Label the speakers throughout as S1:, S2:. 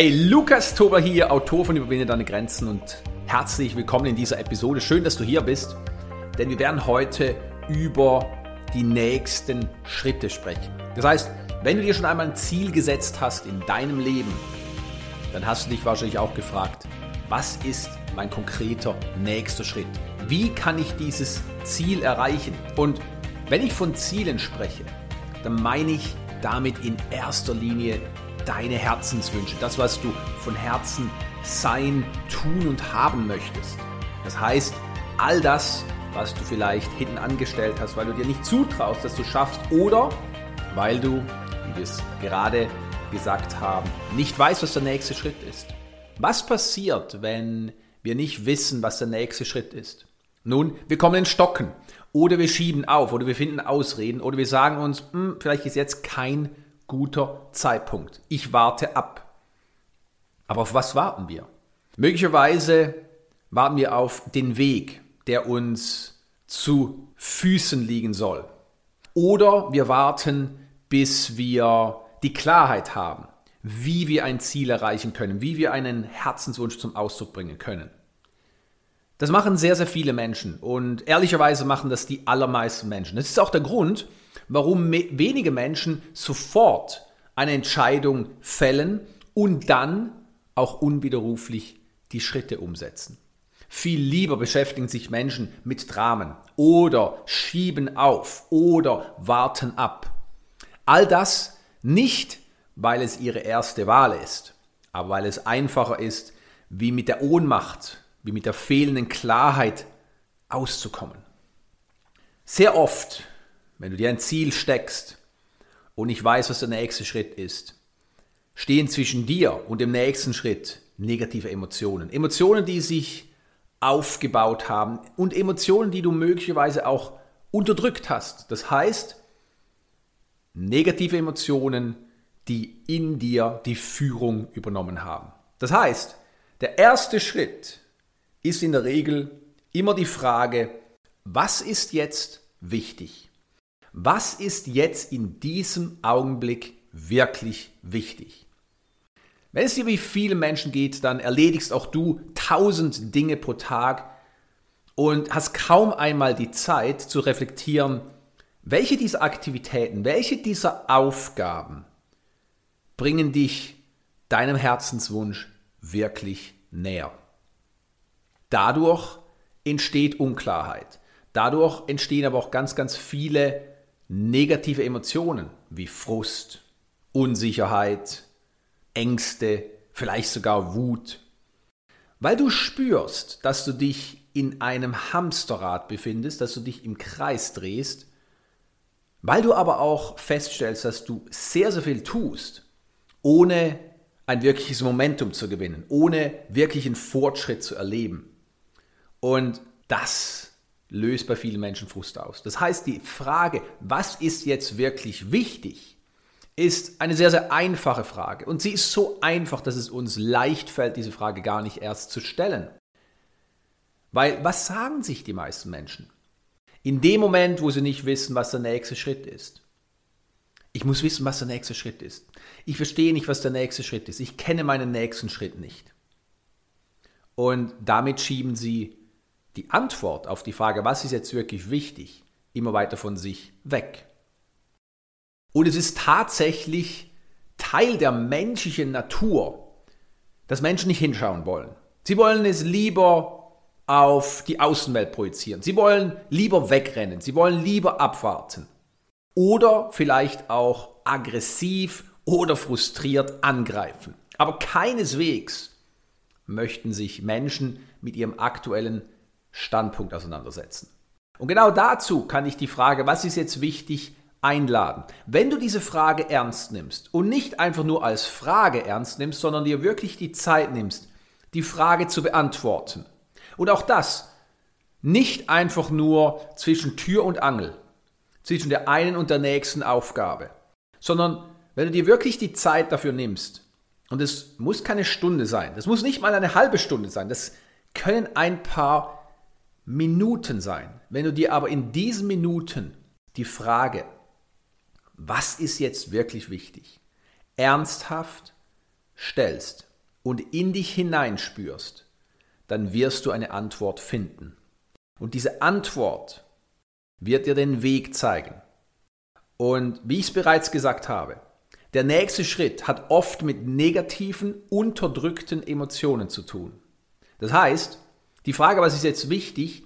S1: Hey, Lukas Tober hier, Autor von Überwinde deine Grenzen und herzlich willkommen in dieser Episode. Schön, dass du hier bist, denn wir werden heute über die nächsten Schritte sprechen. Das heißt, wenn du dir schon einmal ein Ziel gesetzt hast in deinem Leben, dann hast du dich wahrscheinlich auch gefragt, was ist mein konkreter nächster Schritt? Wie kann ich dieses Ziel erreichen? Und wenn ich von Zielen spreche, dann meine ich damit in erster Linie deine Herzenswünsche, das, was du von Herzen sein, tun und haben möchtest. Das heißt, all das, was du vielleicht hinten angestellt hast, weil du dir nicht zutraust, dass du schaffst oder weil du, wie wir es gerade gesagt haben, nicht weißt, was der nächste Schritt ist. Was passiert, wenn wir nicht wissen, was der nächste Schritt ist? Nun, wir kommen in Stocken oder wir schieben auf oder wir finden Ausreden oder wir sagen uns, hm, vielleicht ist jetzt kein guter Zeitpunkt. Ich warte ab. Aber auf was warten wir? Möglicherweise warten wir auf den Weg, der uns zu Füßen liegen soll. Oder wir warten, bis wir die Klarheit haben, wie wir ein Ziel erreichen können, wie wir einen Herzenswunsch zum Ausdruck bringen können. Das machen sehr, sehr viele Menschen und ehrlicherweise machen das die allermeisten Menschen. Das ist auch der Grund, warum wenige Menschen sofort eine Entscheidung fällen und dann auch unwiderruflich die Schritte umsetzen. Viel lieber beschäftigen sich Menschen mit Dramen oder schieben auf oder warten ab. All das nicht, weil es ihre erste Wahl ist, aber weil es einfacher ist, wie mit der Ohnmacht, wie mit der fehlenden Klarheit auszukommen. Sehr oft wenn du dir ein Ziel steckst und nicht weißt, was der nächste Schritt ist, stehen zwischen dir und dem nächsten Schritt negative Emotionen. Emotionen, die sich aufgebaut haben und Emotionen, die du möglicherweise auch unterdrückt hast. Das heißt, negative Emotionen, die in dir die Führung übernommen haben. Das heißt, der erste Schritt ist in der Regel immer die Frage, was ist jetzt wichtig? Was ist jetzt in diesem Augenblick wirklich wichtig? Wenn es dir wie viele Menschen geht, dann erledigst auch du tausend Dinge pro Tag und hast kaum einmal die Zeit zu reflektieren, welche dieser Aktivitäten, welche dieser Aufgaben bringen dich deinem Herzenswunsch wirklich näher. Dadurch entsteht Unklarheit. Dadurch entstehen aber auch ganz, ganz viele negative Emotionen wie Frust, Unsicherheit, Ängste, vielleicht sogar Wut. Weil du spürst, dass du dich in einem Hamsterrad befindest, dass du dich im Kreis drehst, weil du aber auch feststellst, dass du sehr, sehr viel tust, ohne ein wirkliches Momentum zu gewinnen, ohne wirklichen Fortschritt zu erleben. Und das löst bei vielen Menschen Frust aus. Das heißt, die Frage, was ist jetzt wirklich wichtig, ist eine sehr, sehr einfache Frage. Und sie ist so einfach, dass es uns leicht fällt, diese Frage gar nicht erst zu stellen. Weil was sagen sich die meisten Menschen? In dem Moment, wo sie nicht wissen, was der nächste Schritt ist. Ich muss wissen, was der nächste Schritt ist. Ich verstehe nicht, was der nächste Schritt ist. Ich kenne meinen nächsten Schritt nicht. Und damit schieben sie die Antwort auf die Frage, was ist jetzt wirklich wichtig, immer weiter von sich weg. Und es ist tatsächlich Teil der menschlichen Natur, dass Menschen nicht hinschauen wollen. Sie wollen es lieber auf die Außenwelt projizieren. Sie wollen lieber wegrennen. Sie wollen lieber abwarten. Oder vielleicht auch aggressiv oder frustriert angreifen. Aber keineswegs möchten sich Menschen mit ihrem aktuellen Standpunkt auseinandersetzen. Und genau dazu kann ich die Frage, was ist jetzt wichtig, einladen. Wenn du diese Frage ernst nimmst und nicht einfach nur als Frage ernst nimmst, sondern dir wirklich die Zeit nimmst, die Frage zu beantworten. Und auch das nicht einfach nur zwischen Tür und Angel, zwischen der einen und der nächsten Aufgabe, sondern wenn du dir wirklich die Zeit dafür nimmst, und es muss keine Stunde sein, das muss nicht mal eine halbe Stunde sein, das können ein paar Minuten sein. Wenn du dir aber in diesen Minuten die Frage, was ist jetzt wirklich wichtig, ernsthaft stellst, und in dich hineinspürst, dann wirst du eine Antwort finden. Und diese Antwort wird dir den Weg zeigen. Und wie ich es bereits gesagt habe, der nächste Schritt hat oft mit negativen, unterdrückten Emotionen zu tun. Das heißt, die Frage, was ist jetzt wichtig,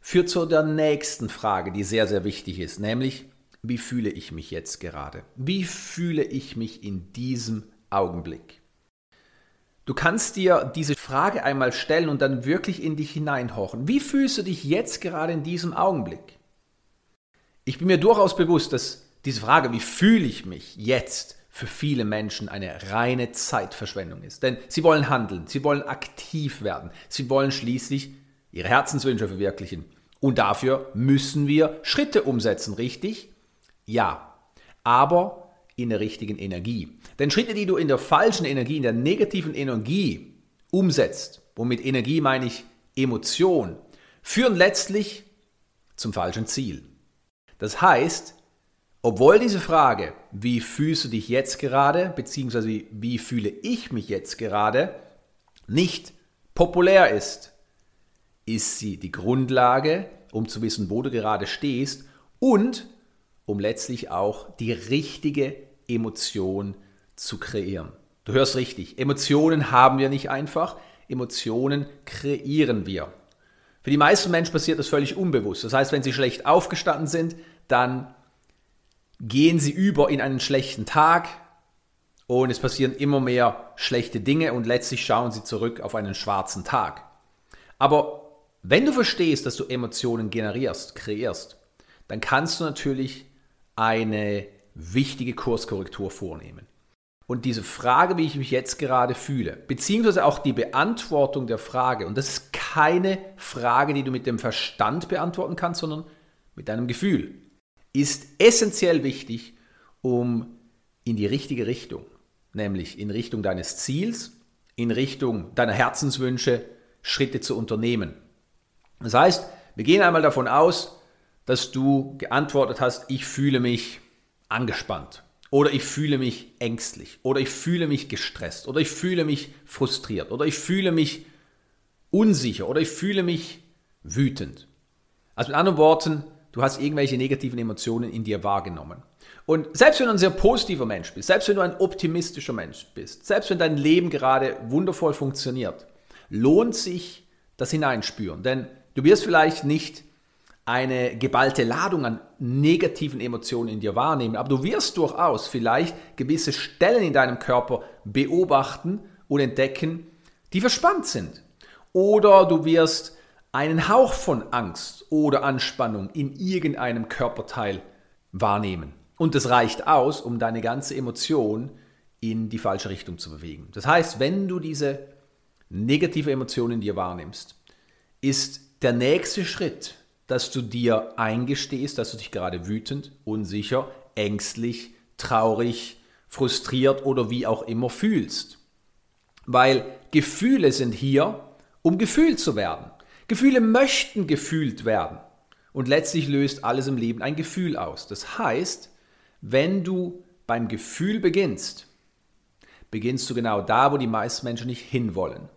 S1: führt zu der nächsten Frage, die sehr, sehr wichtig ist, nämlich, wie fühle ich mich jetzt gerade? Wie fühle ich mich in diesem Augenblick? Du kannst dir diese Frage einmal stellen und dann wirklich in dich hineinhorchen. Wie fühlst du dich jetzt gerade in diesem Augenblick? Ich bin mir durchaus bewusst, dass diese Frage, wie fühle ich mich jetzt, für viele Menschen eine reine Zeitverschwendung ist. Denn sie wollen handeln, sie wollen aktiv werden, sie wollen schließlich ihre Herzenswünsche verwirklichen. Und dafür müssen wir Schritte umsetzen, richtig? Ja, aber in der richtigen Energie. Denn Schritte, die du in der falschen Energie, in der negativen Energie umsetzt, und mit Energie meine ich Emotion, führen letztlich zum falschen Ziel. Das heißt, obwohl diese Frage, wie fühlst du dich jetzt gerade, beziehungsweise wie, wie fühle ich mich jetzt gerade, nicht populär ist, ist sie die Grundlage, um zu wissen, wo du gerade stehst und um letztlich auch die richtige Emotion zu kreieren. Du hörst richtig, Emotionen haben wir nicht einfach, Emotionen kreieren wir. Für die meisten Menschen passiert das völlig unbewusst. Das heißt, wenn sie schlecht aufgestanden sind, dann gehen sie über in einen schlechten Tag und es passieren immer mehr schlechte Dinge und letztlich schauen sie zurück auf einen schwarzen Tag. Aber wenn du verstehst, dass du Emotionen generierst, kreierst, dann kannst du natürlich eine wichtige Kurskorrektur vornehmen. Und diese Frage, wie ich mich jetzt gerade fühle, beziehungsweise auch die Beantwortung der Frage, und das ist keine Frage, die du mit dem Verstand beantworten kannst, sondern mit deinem Gefühl ist essentiell wichtig, um in die richtige Richtung, nämlich in Richtung deines Ziels, in Richtung deiner Herzenswünsche Schritte zu unternehmen. Das heißt, wir gehen einmal davon aus, dass du geantwortet hast, ich fühle mich angespannt oder ich fühle mich ängstlich oder ich fühle mich gestresst oder ich fühle mich frustriert oder ich fühle mich unsicher oder ich fühle mich wütend. Also mit anderen Worten, du hast irgendwelche negativen Emotionen in dir wahrgenommen. Und selbst wenn du ein sehr positiver Mensch bist, selbst wenn du ein optimistischer Mensch bist, selbst wenn dein Leben gerade wundervoll funktioniert, lohnt sich das Hineinspüren. Denn du wirst vielleicht nicht eine geballte Ladung an negativen Emotionen in dir wahrnehmen, aber du wirst durchaus vielleicht gewisse Stellen in deinem Körper beobachten und entdecken, die verspannt sind. Oder du wirst einen Hauch von Angst oder Anspannung in irgendeinem Körperteil wahrnehmen. Und das reicht aus, um deine ganze Emotion in die falsche Richtung zu bewegen. Das heißt, wenn du diese negative Emotion in dir wahrnimmst, ist der nächste Schritt, dass du dir eingestehst, dass du dich gerade wütend, unsicher, ängstlich, traurig, frustriert oder wie auch immer fühlst. Weil Gefühle sind hier, um gefühlt zu werden. Gefühle möchten gefühlt werden. Und letztlich löst alles im Leben ein Gefühl aus. Das heißt, wenn du beim Gefühl beginnst, beginnst du genau da, wo die meisten Menschen nicht hinwollen.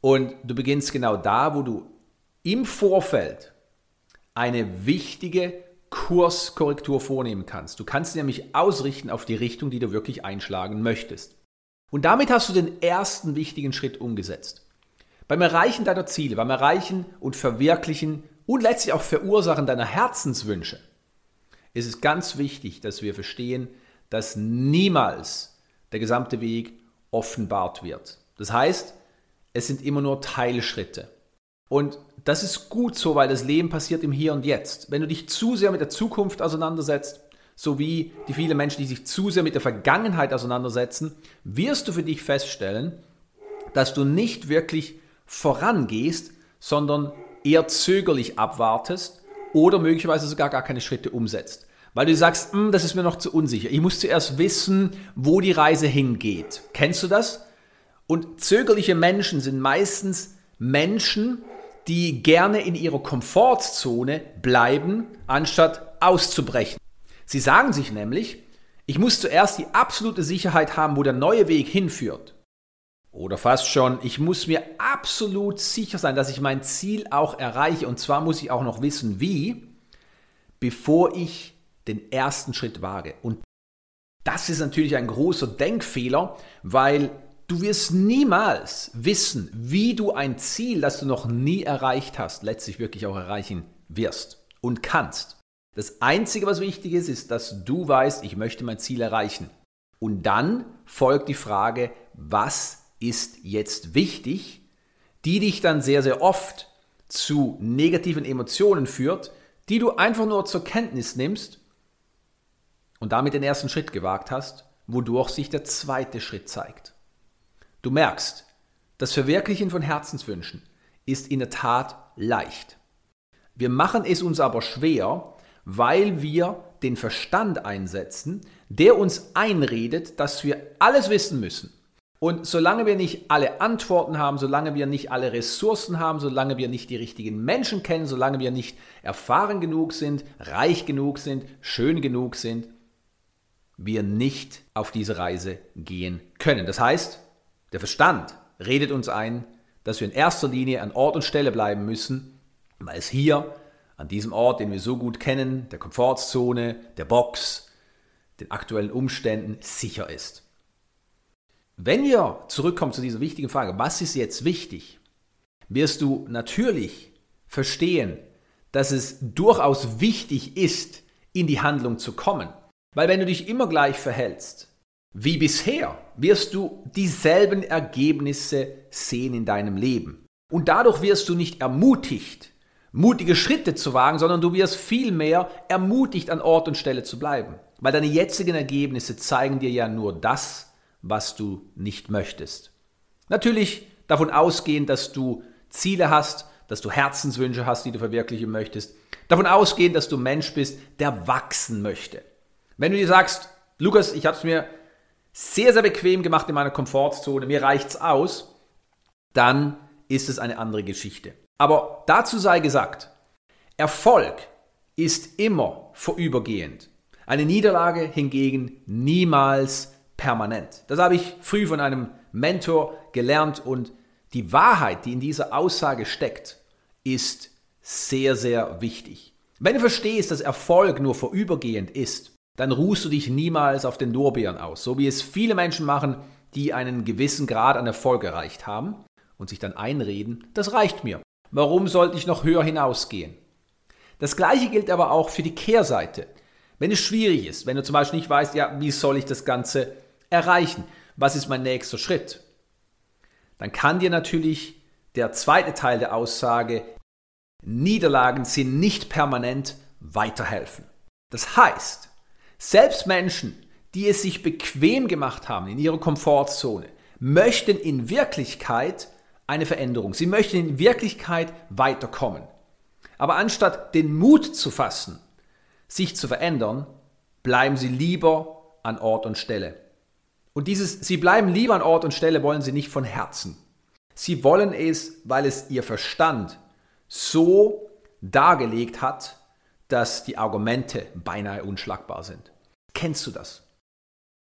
S1: Und du beginnst genau da, wo du im Vorfeld eine wichtige Kurskorrektur vornehmen kannst. Du kannst nämlich ausrichten auf die Richtung, die du wirklich einschlagen möchtest. Und damit hast du den ersten wichtigen Schritt umgesetzt. Beim Erreichen deiner Ziele, beim Erreichen und Verwirklichen und letztlich auch Verursachen deiner Herzenswünsche ist es ganz wichtig, dass wir verstehen, dass niemals der gesamte Weg offenbart wird. Das heißt, es sind immer nur Teilschritte. Und das ist gut so, weil das Leben passiert im Hier und Jetzt. Wenn du dich zu sehr mit der Zukunft auseinandersetzt, so wie die vielen Menschen, die sich zu sehr mit der Vergangenheit auseinandersetzen, wirst du für dich feststellen, dass du nicht wirklich vorangehst, sondern eher zögerlich abwartest oder möglicherweise sogar gar keine Schritte umsetzt. Weil du sagst, hm, das ist mir noch zu unsicher. Ich muss zuerst wissen, wo die Reise hingeht. Kennst du das? Und zögerliche Menschen sind meistens Menschen, die gerne in ihrer Komfortzone bleiben, anstatt auszubrechen. Sie sagen sich nämlich, ich muss zuerst die absolute Sicherheit haben, wo der neue Weg hinführt. Oder fast schon, ich muss mir absolut sicher sein, dass ich mein Ziel auch erreiche. Und zwar muss ich auch noch wissen, wie, bevor ich den ersten Schritt wage. Und das ist natürlich ein großer Denkfehler, weil du wirst niemals wissen, wie du ein Ziel, das du noch nie erreicht hast, letztlich wirklich auch erreichen wirst und kannst. Das Einzige, was wichtig ist, ist, dass du weißt, ich möchte mein Ziel erreichen. Und dann folgt die Frage, was ist jetzt wichtig, die dich dann sehr, sehr oft zu negativen Emotionen führt, die du einfach nur zur Kenntnis nimmst und damit den ersten Schritt gewagt hast, wodurch sich der zweite Schritt zeigt. Du merkst, das Verwirklichen von Herzenswünschen ist in der Tat leicht. Wir machen es uns aber schwer, weil wir den Verstand einsetzen, der uns einredet, dass wir alles wissen müssen, und solange wir nicht alle Antworten haben, solange wir nicht alle Ressourcen haben, solange wir nicht die richtigen Menschen kennen, solange wir nicht erfahren genug sind, reich genug sind, schön genug sind, wir nicht auf diese Reise gehen können. Das heißt, der Verstand redet uns ein, dass wir in erster Linie an Ort und Stelle bleiben müssen, weil es hier, an diesem Ort, den wir so gut kennen, der Komfortzone, der Box, den aktuellen Umständen sicher ist. Wenn wir zurückkommen zu dieser wichtigen Frage, was ist jetzt wichtig, wirst du natürlich verstehen, dass es durchaus wichtig ist, in die Handlung zu kommen. Weil wenn du dich immer gleich verhältst, wie bisher, wirst du dieselben Ergebnisse sehen in deinem Leben. Und dadurch wirst du nicht ermutigt, mutige Schritte zu wagen, sondern du wirst vielmehr ermutigt, an Ort und Stelle zu bleiben. Weil deine jetzigen Ergebnisse zeigen dir ja nur das, was du nicht möchtest. Natürlich davon ausgehend, dass du Ziele hast, dass du Herzenswünsche hast, die du verwirklichen möchtest. Davon ausgehend, dass du Mensch bist, der wachsen möchte. Wenn du dir sagst, Lukas, ich habe es mir sehr, sehr bequem gemacht in meiner Komfortzone, mir reicht's aus, dann ist es eine andere Geschichte. Aber dazu sei gesagt, Erfolg ist immer vorübergehend. Eine Niederlage hingegen niemals permanent. Das habe ich früh von einem Mentor gelernt und die Wahrheit, die in dieser Aussage steckt, ist sehr, sehr wichtig. Wenn du verstehst, dass Erfolg nur vorübergehend ist, dann ruhst du dich niemals auf den Lorbeeren aus, so wie es viele Menschen machen, die einen gewissen Grad an Erfolg erreicht haben und sich dann einreden, das reicht mir. Warum sollte ich noch höher hinausgehen? Das gleiche gilt aber auch für die Kehrseite. Wenn es schwierig ist, wenn du zum Beispiel nicht weißt, ja, wie soll ich das Ganze erreichen? Was ist mein nächster Schritt? Dann kann dir natürlich der zweite Teil der Aussage, Niederlagen sind nicht permanent, weiterhelfen. Das heißt, selbst Menschen, die es sich bequem gemacht haben in ihrer Komfortzone, möchten in Wirklichkeit eine Veränderung. Sie möchten in Wirklichkeit weiterkommen. Aber anstatt den Mut zu fassen, sich zu verändern, bleiben sie lieber an Ort und Stelle. Und dieses, sie bleiben lieber an Ort und Stelle, wollen sie nicht von Herzen. Sie wollen es, weil es ihr Verstand so dargelegt hat, dass die Argumente beinahe unschlagbar sind. Kennst du das?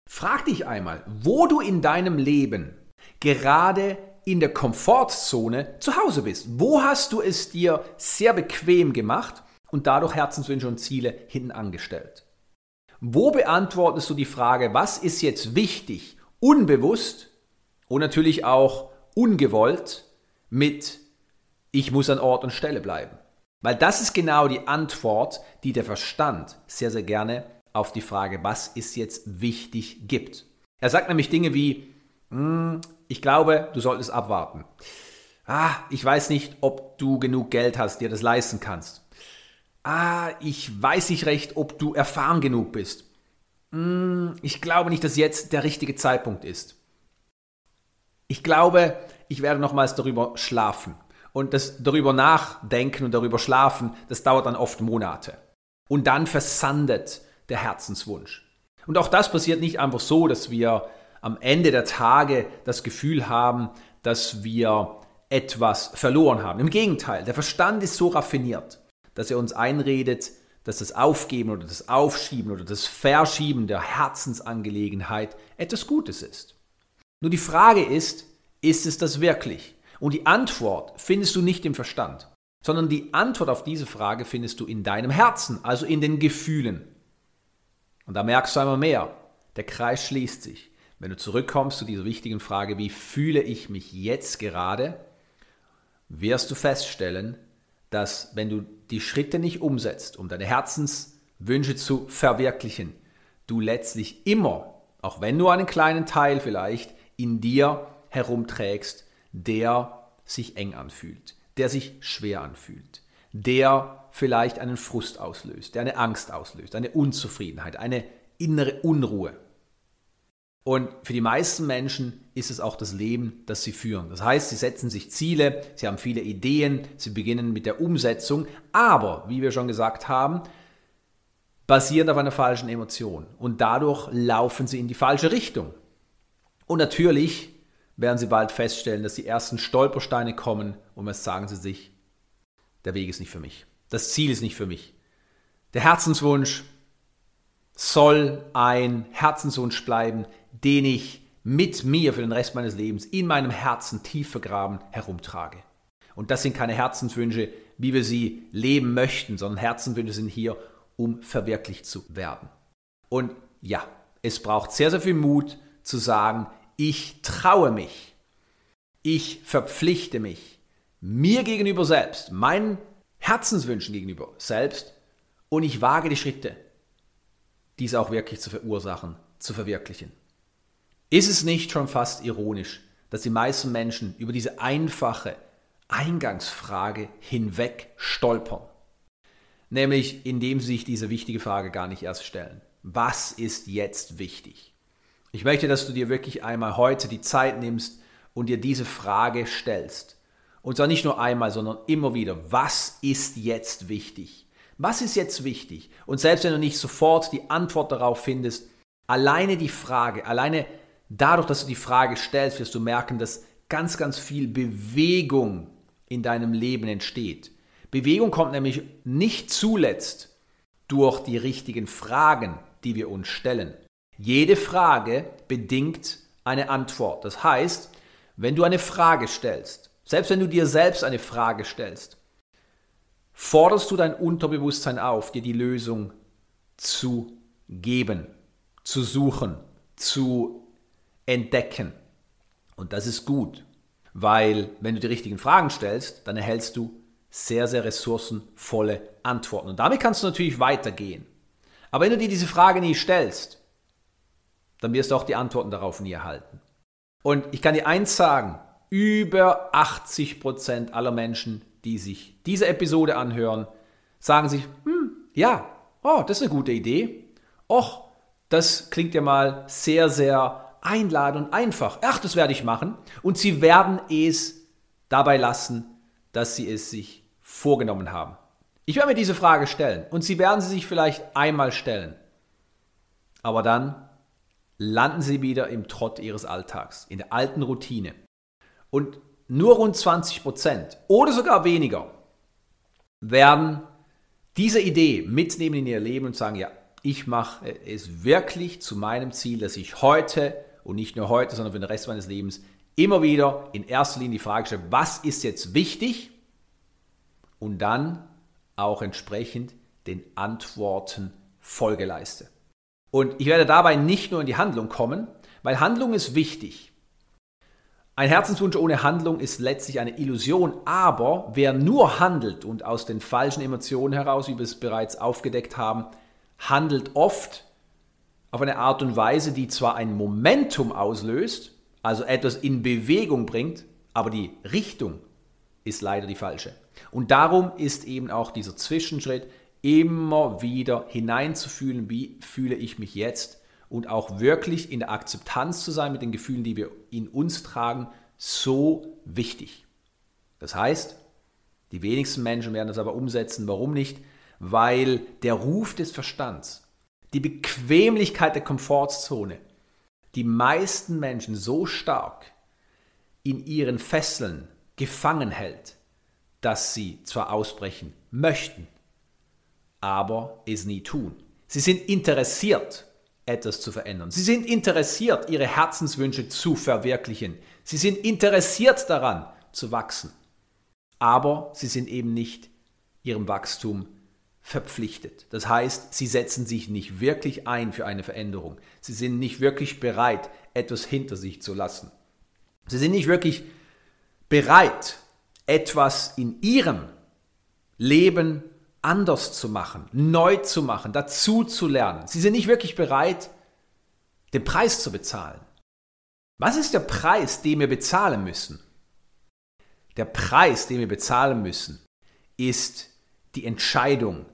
S1: Frag dich einmal, wo du in deinem Leben gerade in der Komfortzone zu Hause bist. Wo hast du es dir sehr bequem gemacht und dadurch Herzenswünsche und Ziele hinten angestellt? Wo beantwortest du die Frage, was ist jetzt wichtig, unbewusst und natürlich auch ungewollt mit ich muss an Ort und Stelle bleiben? Weil das ist genau die Antwort, die der Verstand sehr, sehr gerne auf die Frage, was ist jetzt wichtig, gibt. Er sagt nämlich Dinge wie, hm, ich glaube, du solltest abwarten. Ah, ich weiß nicht, ob du genug Geld hast, dir das leisten kannst ah, ich weiß nicht recht, ob du erfahren genug bist. Hm, ich glaube nicht, dass jetzt der richtige Zeitpunkt ist. Ich glaube, ich werde nochmals darüber schlafen. Und das darüber nachdenken und darüber schlafen, das dauert dann oft Monate. Und dann versandet der Herzenswunsch. Und auch das passiert nicht einfach so, dass wir am Ende der Tage das Gefühl haben, dass wir etwas verloren haben. Im Gegenteil, der Verstand ist so raffiniert, dass er uns einredet, dass das Aufgeben oder das Aufschieben oder das Verschieben der Herzensangelegenheit etwas Gutes ist. Nur die Frage ist, Ist es das wirklich? Und die Antwort findest du nicht im Verstand, sondern die Antwort auf diese Frage findest du in deinem Herzen, also in den Gefühlen. Und da merkst du einmal mehr, der Kreis schließt sich. Wenn du zurückkommst zu dieser wichtigen Frage, wie fühle ich mich jetzt gerade, wirst du feststellen, dass wenn du die Schritte nicht umsetzt, um deine Herzenswünsche zu verwirklichen, du letztlich immer, auch wenn nur einen kleinen Teil vielleicht, in dir herumträgst, der sich eng anfühlt, der sich schwer anfühlt, der vielleicht einen Frust auslöst, der eine Angst auslöst, eine Unzufriedenheit, eine innere Unruhe. Und für die meisten Menschen ist es auch das Leben, das sie führen. Das heißt, sie setzen sich Ziele, sie haben viele Ideen, sie beginnen mit der Umsetzung, aber, wie wir schon gesagt haben, basierend auf einer falschen Emotion. Und dadurch laufen sie in die falsche Richtung. Und natürlich werden sie bald feststellen, dass die ersten Stolpersteine kommen und was sagen sie sich? Der Weg ist nicht für mich. Das Ziel ist nicht für mich. Der Herzenswunsch soll ein Herzenswunsch bleiben, den ich mit mir für den Rest meines Lebens in meinem Herzen tief vergraben herumtrage. Und das sind keine Herzenswünsche, wie wir sie leben möchten, sondern Herzenswünsche sind hier, um verwirklicht zu werden. Und ja, es braucht sehr, sehr viel Mut zu sagen, ich traue mich, ich verpflichte mich mir gegenüber selbst, meinen Herzenswünschen gegenüber selbst und ich wage die Schritte, dies auch wirklich zu verursachen, zu verwirklichen. Ist es nicht schon fast ironisch, dass die meisten Menschen über diese einfache Eingangsfrage hinweg stolpern? Nämlich indem sie sich diese wichtige Frage gar nicht erst stellen. Was ist jetzt wichtig? Ich möchte, dass du dir wirklich einmal heute die Zeit nimmst und dir diese Frage stellst. Und zwar nicht nur einmal, sondern immer wieder. Was ist jetzt wichtig? Was ist jetzt wichtig? Und selbst wenn du nicht sofort die Antwort darauf findest, alleine die Frage, alleine dadurch, dass du die Frage stellst, wirst du merken, dass ganz, ganz viel Bewegung in deinem Leben entsteht. Bewegung kommt nämlich nicht zuletzt durch die richtigen Fragen, die wir uns stellen. Jede Frage bedingt eine Antwort. Das heißt, wenn du eine Frage stellst, selbst wenn du dir selbst eine Frage stellst, forderst du dein Unterbewusstsein auf, dir die Lösung zu geben, zu suchen, zu entdecken. Und das ist gut, weil wenn du die richtigen Fragen stellst, dann erhältst du sehr, sehr ressourcenvolle Antworten. Und damit kannst du natürlich weitergehen. Aber wenn du dir diese Frage nie stellst, dann wirst du auch die Antworten darauf nie erhalten. Und ich kann dir eins sagen, über 80 Prozent aller Menschen die sich diese Episode anhören, sagen sich, hm, ja, oh, das ist eine gute Idee. Och, das klingt ja mal sehr, sehr einladend und einfach. Ach, das werde ich machen. Und sie werden es dabei lassen, dass sie es sich vorgenommen haben. Ich werde mir diese Frage stellen und sie werden sie sich vielleicht einmal stellen. Aber dann landen sie wieder im Trott ihres Alltags, in der alten Routine. Und nur rund 20 Prozent oder sogar weniger werden diese Idee mitnehmen in ihr Leben und sagen, ja, ich mache es wirklich zu meinem Ziel, dass ich heute und nicht nur heute, sondern für den Rest meines Lebens immer wieder in erster Linie die Frage stelle, was ist jetzt wichtig? Und dann auch entsprechend den Antworten Folge leiste. Und ich werde dabei nicht nur in die Handlung kommen, weil Handlung ist wichtig. Ein Herzenswunsch ohne Handlung ist letztlich eine Illusion, aber wer nur handelt und aus den falschen Emotionen heraus, wie wir es bereits aufgedeckt haben, handelt oft auf eine Art und Weise, die zwar ein Momentum auslöst, also etwas in Bewegung bringt, aber die Richtung ist leider die falsche. Und darum ist eben auch dieser Zwischenschritt immer wieder hineinzufühlen, wie fühle ich mich jetzt und auch wirklich in der Akzeptanz zu sein mit den Gefühlen, die wir in uns tragen, so wichtig. Das heißt, die wenigsten Menschen werden das aber umsetzen. Warum nicht? Weil der Ruf des Verstands, die Bequemlichkeit der Komfortzone, die meisten Menschen so stark in ihren Fesseln gefangen hält, dass sie zwar ausbrechen möchten, aber es nie tun. Sie sind interessiert etwas zu verändern. Sie sind interessiert, ihre Herzenswünsche zu verwirklichen. Sie sind interessiert daran zu wachsen. Aber sie sind eben nicht ihrem Wachstum verpflichtet. Das heißt, sie setzen sich nicht wirklich ein für eine Veränderung. Sie sind nicht wirklich bereit, etwas hinter sich zu lassen. Sie sind nicht wirklich bereit, etwas in ihrem Leben anders zu machen, neu zu machen, dazu zu lernen. Sie sind nicht wirklich bereit, den Preis zu bezahlen. Was ist der Preis, den wir bezahlen müssen? Der Preis, den wir bezahlen müssen, ist die Entscheidung,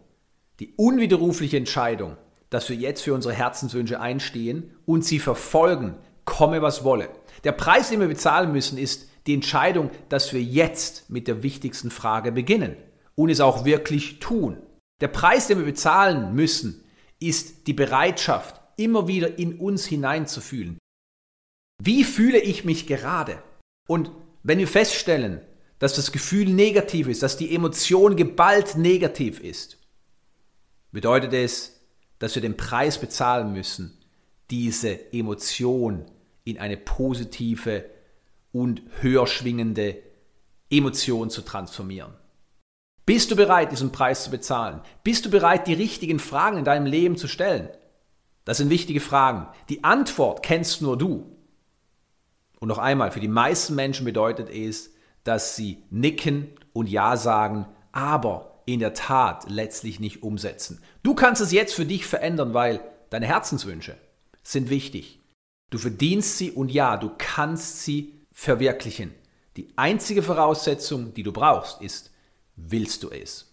S1: die unwiderrufliche Entscheidung, dass wir jetzt für unsere Herzenswünsche einstehen und sie verfolgen, komme was wolle. Der Preis, den wir bezahlen müssen, ist die Entscheidung, dass wir jetzt mit der wichtigsten Frage beginnen und es auch wirklich tun. Der Preis, den wir bezahlen müssen, ist die Bereitschaft, immer wieder in uns hineinzufühlen. Wie fühle ich mich gerade? Und wenn wir feststellen, dass das Gefühl negativ ist, dass die Emotion geballt negativ ist, bedeutet es, dass wir den Preis bezahlen müssen, diese Emotion in eine positive und höher schwingende Emotion zu transformieren. Bist du bereit, diesen Preis zu bezahlen? Bist du bereit, die richtigen Fragen in deinem Leben zu stellen? Das sind wichtige Fragen. Die Antwort kennst nur du. Und noch einmal, für die meisten Menschen bedeutet es, dass sie nicken und Ja sagen, aber in der Tat letztlich nicht umsetzen. Du kannst es jetzt für dich verändern, weil deine Herzenswünsche sind wichtig. Du verdienst sie und ja, du kannst sie verwirklichen. Die einzige Voraussetzung, die du brauchst, ist, willst du es?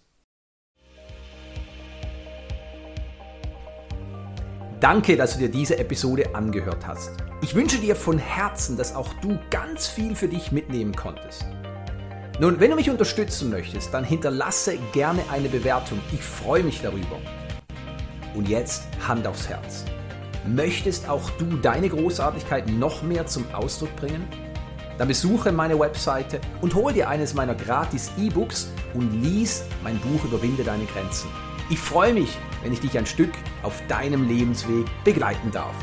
S1: Danke, dass du dir diese Episode angehört hast. Ich wünsche dir von Herzen, dass auch du ganz viel für dich mitnehmen konntest. Nun, wenn du mich unterstützen möchtest, dann hinterlasse gerne eine Bewertung. Ich freue mich darüber. Und jetzt Hand aufs Herz. Möchtest auch du deine Großartigkeit noch mehr zum Ausdruck bringen? Dann besuche meine Webseite und hol dir eines meiner gratis E-Books und lies mein Buch Überwinde deine Grenzen. Ich freue mich, wenn ich dich ein Stück auf deinem Lebensweg begleiten darf.